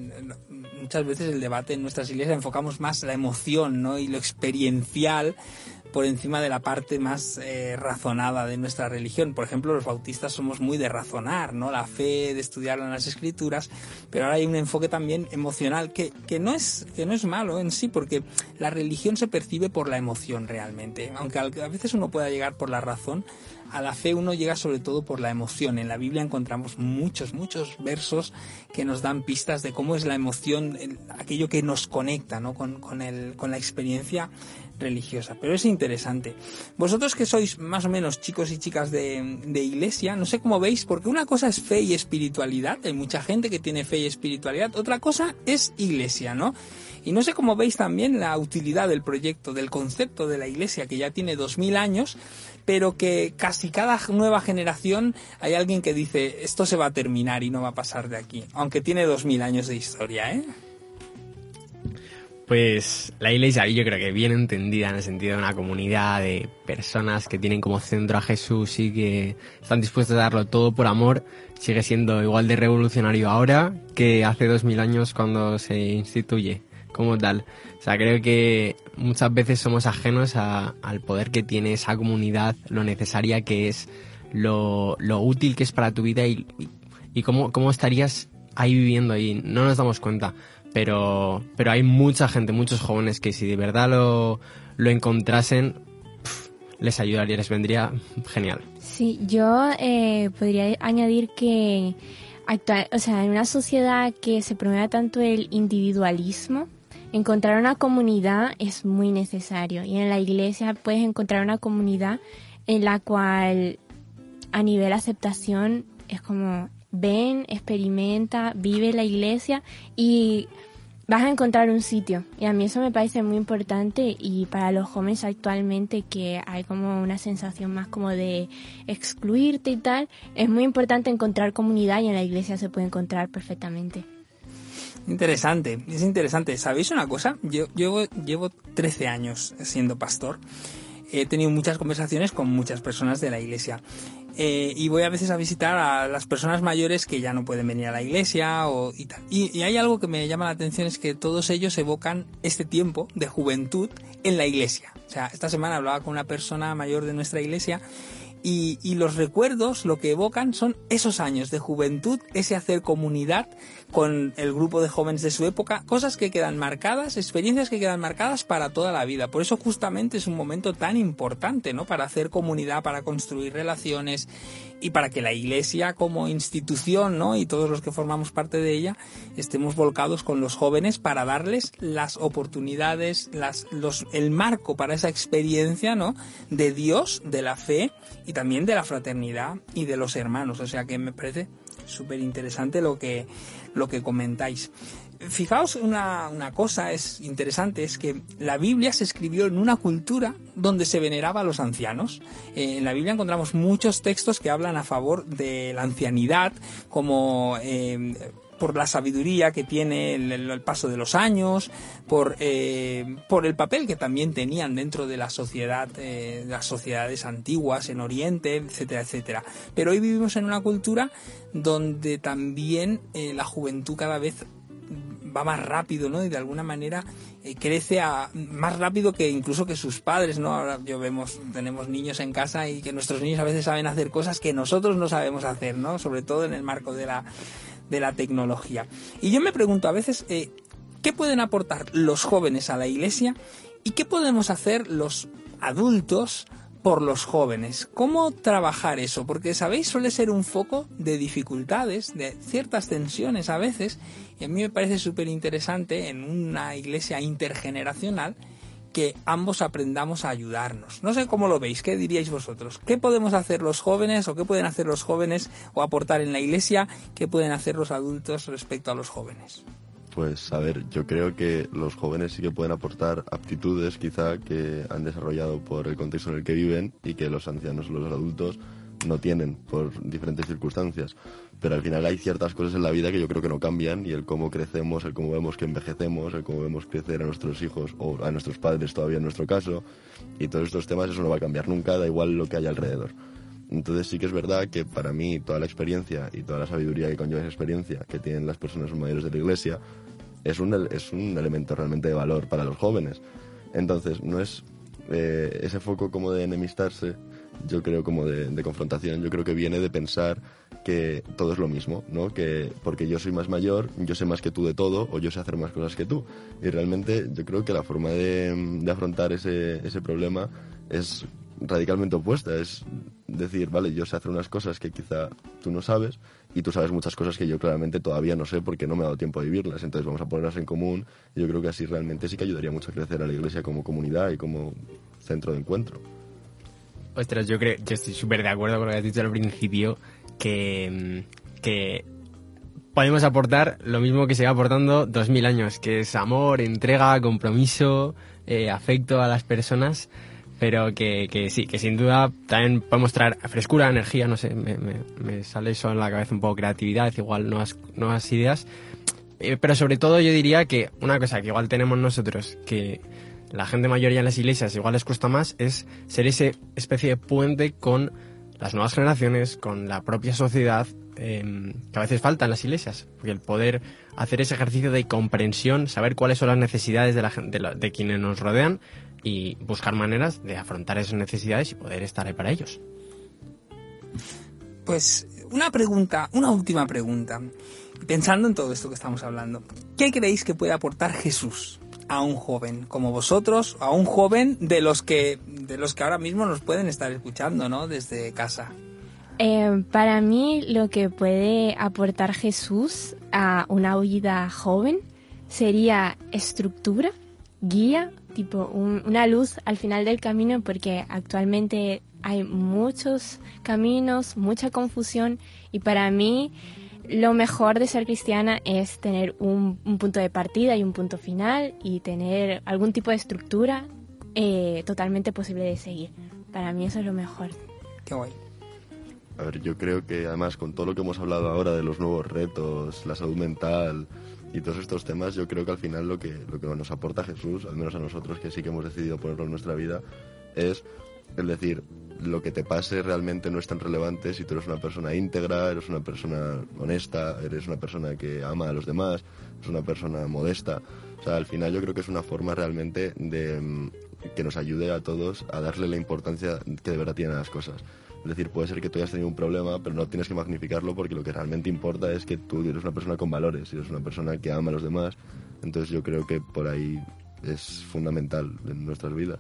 muchas veces el debate en nuestras iglesias enfocamos más la emoción ¿no? y lo experiencial por encima de la parte más eh, razonada de nuestra religión. Por ejemplo, los bautistas somos muy de razonar, ¿no? La fe, de estudiar en las escrituras, pero ahora hay un enfoque también emocional que, que, no es, que no es malo en sí, porque la religión se percibe por la emoción realmente. Aunque a veces uno pueda llegar por la razón, a la fe uno llega sobre todo por la emoción. En la Biblia encontramos muchos, muchos versos que nos dan pistas de cómo es la emoción, el- aquello que nos conecta ¿no? con, con, el, con la experiencia religiosa. Pero es interesante. Vosotros que sois más o menos chicos y chicas de, de iglesia, no sé cómo veis, porque una cosa es fe y espiritualidad, hay mucha gente que tiene fe y espiritualidad, otra cosa es iglesia, ¿no? Y no sé cómo veis también la utilidad del proyecto, del concepto de la iglesia, que ya tiene 2000 años, pero que casi cada nueva generación hay alguien que dice, esto se va a terminar y no va a pasar de aquí, aunque tiene 2000 años de historia, ¿eh? Pues la iglesia, yo creo que bien entendida en el sentido de una comunidad de personas que tienen como centro a Jesús y que están dispuestos a darlo todo por amor, sigue siendo igual de revolucionario ahora que hace dos mil años cuando se instituye como tal. O sea, creo que muchas veces somos ajenos a- al poder que tiene esa comunidad, lo necesaria que es, lo, lo útil que es para tu vida y, y, y cómo, cómo estarías ahí viviendo ahí. No nos damos cuenta pero, pero hay mucha gente, muchos jóvenes que si de verdad lo, lo encontrasen, les ayudaría, les vendría genial. Sí, yo eh, podría añadir que actual, o sea, en una sociedad que se promueve tanto el individualismo, encontrar una comunidad es muy necesario. Y en la iglesia puedes encontrar una comunidad en la cual a nivel aceptación es como ven, experimenta, vive la iglesia y vas a encontrar un sitio. Y a mí eso me parece muy importante y para los jóvenes actualmente que hay como una sensación más como de excluirte y tal, es muy importante encontrar comunidad y en la iglesia se puede encontrar perfectamente. Interesante, es interesante. ¿Sabéis una cosa? Yo, yo llevo 13 años siendo pastor. He tenido muchas conversaciones con muchas personas de la iglesia. Eh, y voy a veces a visitar a las personas mayores que ya no pueden venir a la iglesia o, y tal. Y, y hay algo que me llama la atención, es que todos ellos evocan este tiempo de juventud en la iglesia. O sea, esta semana hablaba con una persona mayor de nuestra iglesia Y, y los recuerdos lo que evocan son esos años de juventud, ese hacer comunidad con el grupo de jóvenes de su época, cosas que quedan marcadas, experiencias que quedan marcadas para toda la vida. Por eso justamente es un momento tan importante, ¿no? Para hacer comunidad, para construir relaciones y para que la iglesia como institución, ¿no? Y todos los que formamos parte de ella estemos volcados con los jóvenes para darles las oportunidades, las, los, el marco para esa experiencia, ¿no? De Dios, de la fe y también de la fraternidad y de los hermanos. O sea que me parece súper interesante lo que, lo que comentáis. Fijaos una, una cosa es interesante, es que la Biblia se escribió en una cultura donde se veneraba a los ancianos. Eh, en la Biblia encontramos muchos textos que hablan a favor de la ancianidad, como eh, por la sabiduría que tiene el, paso de los años, por, eh, por el papel que también tenían dentro de la sociedad, las sociedades antiguas en Oriente, etcétera, etcétera. Pero hoy vivimos en una cultura donde también la juventud cada vez va más rápido, ¿no? Y de alguna manera eh, crece a, más rápido que incluso que sus padres, ¿no? Ahora yo vemos, tenemos niños en casa y que nuestros niños a veces saben hacer cosas que nosotros no sabemos hacer, ¿no? Sobre todo en el marco de la, de la tecnología. Y yo me pregunto a veces, eh, ¿qué pueden aportar los jóvenes a la iglesia y qué podemos hacer los adultos por los jóvenes. ¿Cómo trabajar eso? Porque, sabéis, suele ser un foco de dificultades, de ciertas tensiones a veces, y a mí me parece súper interesante en una iglesia intergeneracional que ambos aprendamos a ayudarnos. No sé cómo lo veis, ¿qué diríais vosotros? ¿Qué podemos hacer los jóvenes o qué pueden hacer los jóvenes o aportar en la iglesia? ¿Qué pueden hacer los adultos respecto a los jóvenes? Pues a ver, yo creo que los jóvenes sí que pueden aportar aptitudes quizá que han desarrollado por el contexto en el que viven y que los ancianos o los adultos no tienen por diferentes circunstancias. Pero al final hay ciertas cosas en la vida que yo creo que no cambian y el cómo crecemos, el cómo vemos que envejecemos, el cómo vemos crecer a nuestros hijos o a nuestros padres todavía en nuestro caso y todos estos temas eso no va a cambiar nunca, da igual lo que haya alrededor. Entonces sí que es verdad que para mí toda la experiencia y toda la sabiduría que conlleva esa experiencia que tienen las personas mayores de la iglesia es un, es un elemento realmente de valor para los jóvenes. Entonces no es eh, ese foco como de enemistarse, yo creo como de, confrontación, yo creo que viene de pensar que todo es lo mismo, ¿no? Que porque yo soy más mayor, yo sé más que tú de todo o yo sé hacer más cosas que tú. Y realmente yo creo que la forma de, de afrontar ese, ese problema es radicalmente opuesta. Es decir, vale, yo sé hacer unas cosas que quizá tú no sabes y tú sabes muchas cosas que yo claramente todavía no sé porque no me ha dado tiempo a vivirlas. Entonces vamos a ponerlas en común y yo creo que así realmente sí que ayudaría mucho a crecer a la iglesia como comunidad y como centro de encuentro. Ostras, yo creo, yo estoy súper de acuerdo con lo que has dicho al principio, que, que podemos aportar lo mismo que se va aportando dos mil años, que es amor, entrega, compromiso, eh, afecto a las personas pero que, que, sí, que sin duda también podemos traer frescura, energía, no sé, me, me, me, sale eso en la cabeza un poco creatividad, igual nuevas, nuevas ideas, eh, pero sobre todo yo diría que una cosa que igual tenemos nosotros, que la gente mayor ya en las iglesias igual les cuesta más, es ser ese especie de puente con las nuevas generaciones, con la propia sociedad, eh, que a veces falta en las iglesias, porque el poder hacer ese ejercicio de comprensión, saber cuáles son las necesidades de, la, de, de quienes nos rodean, y buscar maneras de afrontar esas necesidades y poder estar ahí para ellos. Pues una pregunta, una última pregunta. Pensando en todo esto que estamos hablando, ¿qué creéis que puede aportar Jesús a un joven como vosotros, a un joven de los que de los que ahora mismo nos pueden estar escuchando, ¿no? Desde casa. Eh, para mí lo que puede aportar Jesús a una vida joven sería estructura, guía, tipo un, una luz al final del camino porque actualmente hay muchos caminos, mucha confusión y para mí lo mejor de ser cristiana es tener un, un punto de partida y un punto final y tener algún tipo de estructura eh, totalmente posible de seguir. Para mí eso es lo mejor. Qué guay. A ver, yo creo que además con todo lo que hemos hablado ahora de los nuevos retos, la salud mental, y todos estos temas yo creo que al final lo que, lo que nos aporta Jesús, al menos a nosotros que sí que hemos decidido ponerlo en nuestra vida, es el decir, lo que te pase realmente no es tan relevante si tú eres una persona íntegra, eres una persona honesta, eres una persona que ama a los demás, eres una persona modesta. O sea, al final yo creo que es una forma realmente de que nos ayude a todos a darle la importancia que de verdad tienen las cosas. Es decir, puede ser que tú hayas tenido un problema, pero no tienes que magnificarlo porque lo que realmente importa es que tú eres una persona con valores, eres una persona que ama a los demás. Entonces yo creo que por ahí es fundamental en nuestras vidas.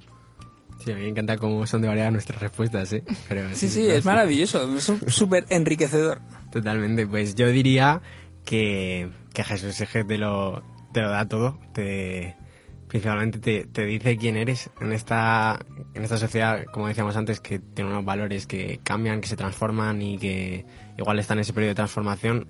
Sí, a mí me encanta cómo son de variadas nuestras respuestas, ¿eh? Pero Sí, sí, es maravilloso, es súper enriquecedor. Totalmente, pues yo diría que, que Jesús es que te lo, te lo da todo, te, principalmente te, te dice quién eres en esta, en esta sociedad, como decíamos antes, que tiene unos valores que cambian, que se transforman y que igual están en ese periodo de transformación.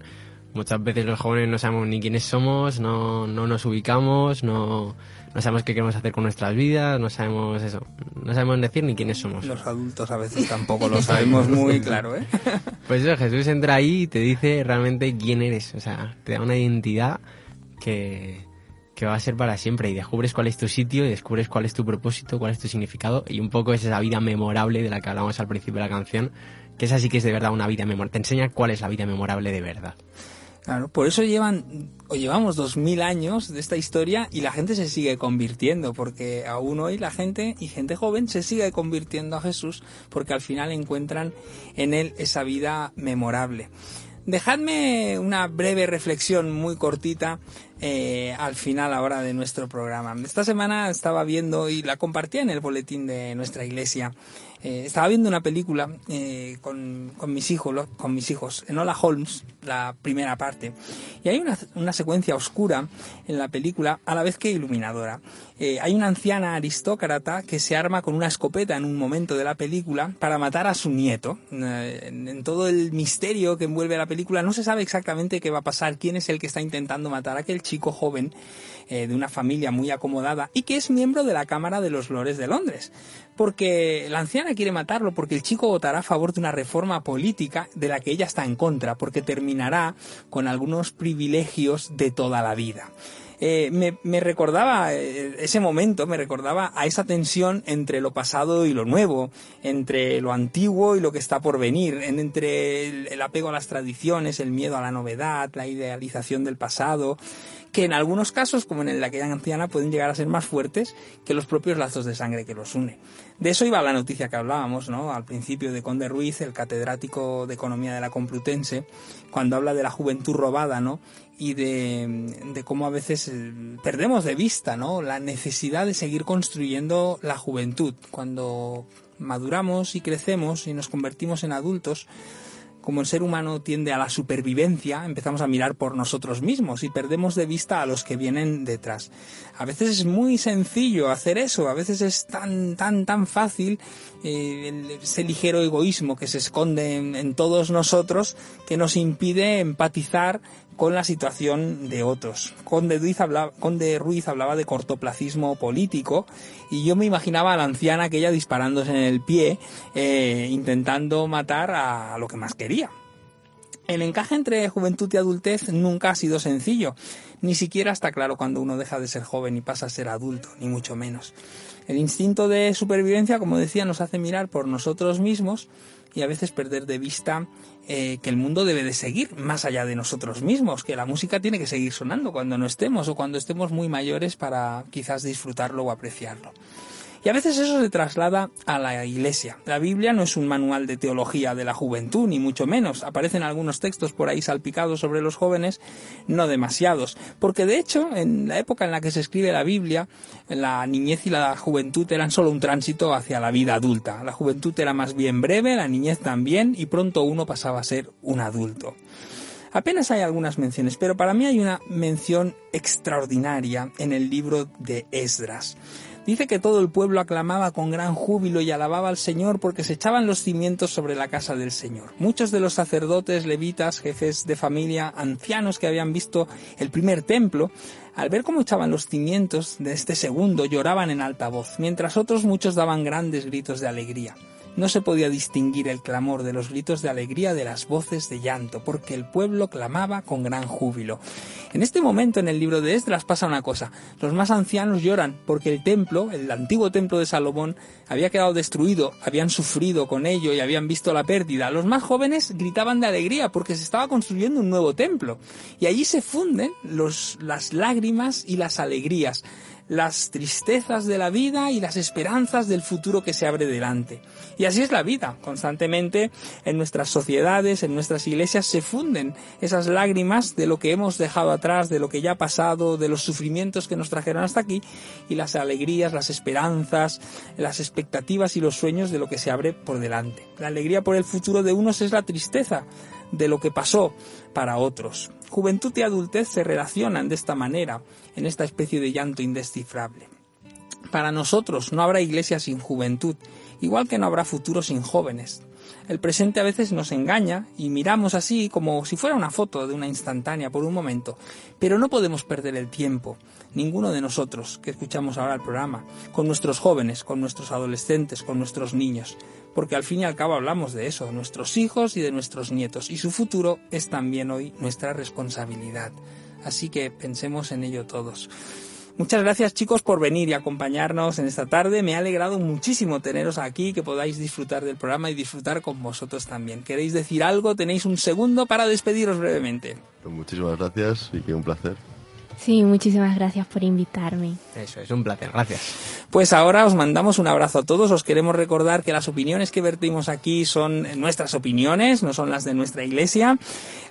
Muchas veces los jóvenes no sabemos ni quiénes somos, no, no nos ubicamos, no, no sabemos qué queremos hacer con nuestras vidas, no sabemos eso, no sabemos decir ni quiénes somos. Los adultos a veces tampoco lo sabemos muy claro, ¿eh? (laughs) Pues eso, Jesús entra ahí y te dice realmente quién eres. O sea, te da una identidad que, que va a ser para siempre. Y descubres cuál es tu sitio, y descubres cuál es tu propósito, cuál es tu significado. Y un poco es esa vida memorable de la que hablamos al principio de la canción. Que esa sí que es de verdad una vida memorable. Te enseña cuál es la vida memorable de verdad. Claro, por eso llevan o llevamos dos mil años de esta historia y la gente se sigue convirtiendo, porque aún hoy la gente y gente joven se sigue convirtiendo a Jesús porque al final encuentran en él esa vida memorable. Dejadme una breve reflexión muy cortita eh, al final ahora de nuestro programa. Esta semana estaba viendo y la compartía en el boletín de nuestra iglesia. Eh, estaba viendo una película eh, con, mis hijos, con mis hijos, Enola Holmes, la primera parte. Y hay una, secuencia oscura en la película, a la vez que iluminadora. Hay una anciana aristócrata que se arma con una escopeta en un momento de la película para matar a su nieto. En todo el misterio que envuelve la película no se sabe exactamente qué va a pasar, quién es el que está intentando matar a aquel chico joven eh, de una familia muy acomodada y que es miembro de la Cámara de los Lores de Londres. Porque la anciana quiere matarlo porque el chico votará a favor de una reforma política de la que ella está en contra, porque terminará con algunos privilegios de toda la vida. Eh, me, recordaba eh, ese momento, me recordaba a esa tensión entre lo pasado y lo nuevo, entre lo antiguo y lo que está por venir, en- entre el, apego a las tradiciones, el miedo a la novedad, la idealización del pasado, que en algunos casos, como en de aquella anciana, pueden llegar a ser más fuertes que los propios lazos de sangre que los une. De eso iba la noticia que hablábamos, ¿no? Al principio de Conde Ruiz, el catedrático de Economía de la Complutense, cuando habla de la juventud robada, ¿no? Y de, cómo a veces eh, perdemos de vista. La necesidad de seguir construyendo la juventud. Cuando maduramos y crecemos y nos convertimos en adultos, como el ser humano tiende a la supervivencia, empezamos a mirar por nosotros mismos y perdemos de vista a los que vienen detrás. A veces es muy sencillo hacer eso, a veces es tan, tan, tan fácil eh, ese ligero egoísmo que se esconde en todos nosotros que nos impide empatizar con la situación de otros. Conde Ruiz, hablaba, Conde Ruiz hablaba de cortoplacismo político y yo me imaginaba a la anciana aquella disparándose en el pie, eh, intentando matar a lo que más quería. El encaje entre juventud y adultez nunca ha sido sencillo, ni siquiera está claro cuando uno deja de ser joven y pasa a ser adulto, ni mucho menos. El instinto de supervivencia, como decía, nos hace mirar por nosotros mismos y a veces perder de vista eh, que el mundo debe de seguir más allá de nosotros mismos, que la música tiene que seguir sonando cuando no estemos o cuando estemos muy mayores para quizás disfrutarlo o apreciarlo. Y a veces eso se traslada a la iglesia. La Biblia no es un manual de teología de la juventud, ni mucho menos. Aparecen algunos textos por ahí salpicados sobre los jóvenes, no demasiados. Porque de hecho, en la época en la que se escribe la Biblia, la niñez y la juventud eran solo un tránsito hacia la vida adulta. La juventud era más bien breve, la niñez también, y pronto uno pasaba a ser un adulto. Apenas hay algunas menciones, pero para mí hay una mención extraordinaria en el libro de Esdras. Dice que todo el pueblo aclamaba con gran júbilo y alababa al Señor porque se echaban los cimientos sobre la casa del Señor. Muchos de los sacerdotes, levitas, jefes de familia, ancianos que habían visto el primer templo, al ver cómo echaban los cimientos de este segundo, lloraban en alta voz, mientras otros muchos daban grandes gritos de alegría. No se podía distinguir el clamor de los gritos de alegría de las voces de llanto, porque el pueblo clamaba con gran júbilo. En este momento en el libro de Esdras pasa una cosa. Los más ancianos lloran porque el templo, el antiguo templo de Salomón, había quedado destruido, habían sufrido con ello y habían visto la pérdida. Los más jóvenes gritaban de alegría porque se estaba construyendo un nuevo templo. Y allí se funden las lágrimas y las alegrías. Las tristezas de la vida y las esperanzas del futuro que se abre delante. Y así es la vida. Constantemente en nuestras sociedades, en nuestras iglesias se funden esas lágrimas de lo que hemos dejado atrás, de lo que ya ha pasado, de los sufrimientos que nos trajeron hasta aquí y las alegrías, las esperanzas, las expectativas y los sueños de lo que se abre por delante. La alegría por el futuro de unos es la tristeza de lo que pasó para otros. Juventud y adultez se relacionan de esta manera, en esta especie de llanto indescifrable. Para nosotros no habrá iglesia sin juventud, igual que no habrá futuro sin jóvenes. El presente a veces nos engaña y miramos así como si fuera una foto de una instantánea por un momento, pero no podemos perder el tiempo, ninguno de nosotros que escuchamos ahora el programa, con nuestros jóvenes, con nuestros adolescentes, con nuestros niños, porque al fin y al cabo hablamos de eso, nuestros hijos y de nuestros nietos, y su futuro es también hoy nuestra responsabilidad. Así que pensemos en ello todos. Muchas gracias chicos por venir y acompañarnos en esta tarde. Me ha alegrado muchísimo teneros aquí, que podáis disfrutar del programa y disfrutar con vosotros también. ¿Queréis decir algo? Tenéis un segundo para despediros brevemente. Pues muchísimas gracias y que un placer. Sí, muchísimas gracias por invitarme. Eso es un placer, gracias. Pues ahora os mandamos un abrazo a todos. Os queremos recordar que las opiniones que vertimos aquí son nuestras opiniones, no son las de nuestra iglesia.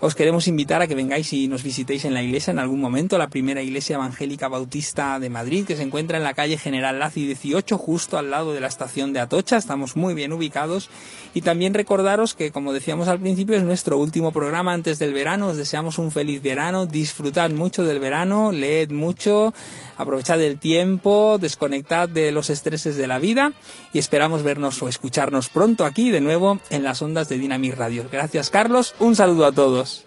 Os queremos invitar a que vengáis y nos visitéis en la iglesia en algún momento, la primera iglesia evangélica bautista de Madrid, que se encuentra en la calle General Laci 18, justo al lado de la estación de Atocha. Estamos muy bien ubicados. Y también recordaros que, como decíamos al principio, es nuestro último programa antes del verano. Os deseamos un feliz verano. Disfrutad mucho del verano, leed mucho, aprovechad el tiempo, desconectad de los estreses de la vida y esperamos vernos o escucharnos pronto aquí de nuevo en las ondas de Dynamic Radio. Gracias Carlos, un saludo a todos.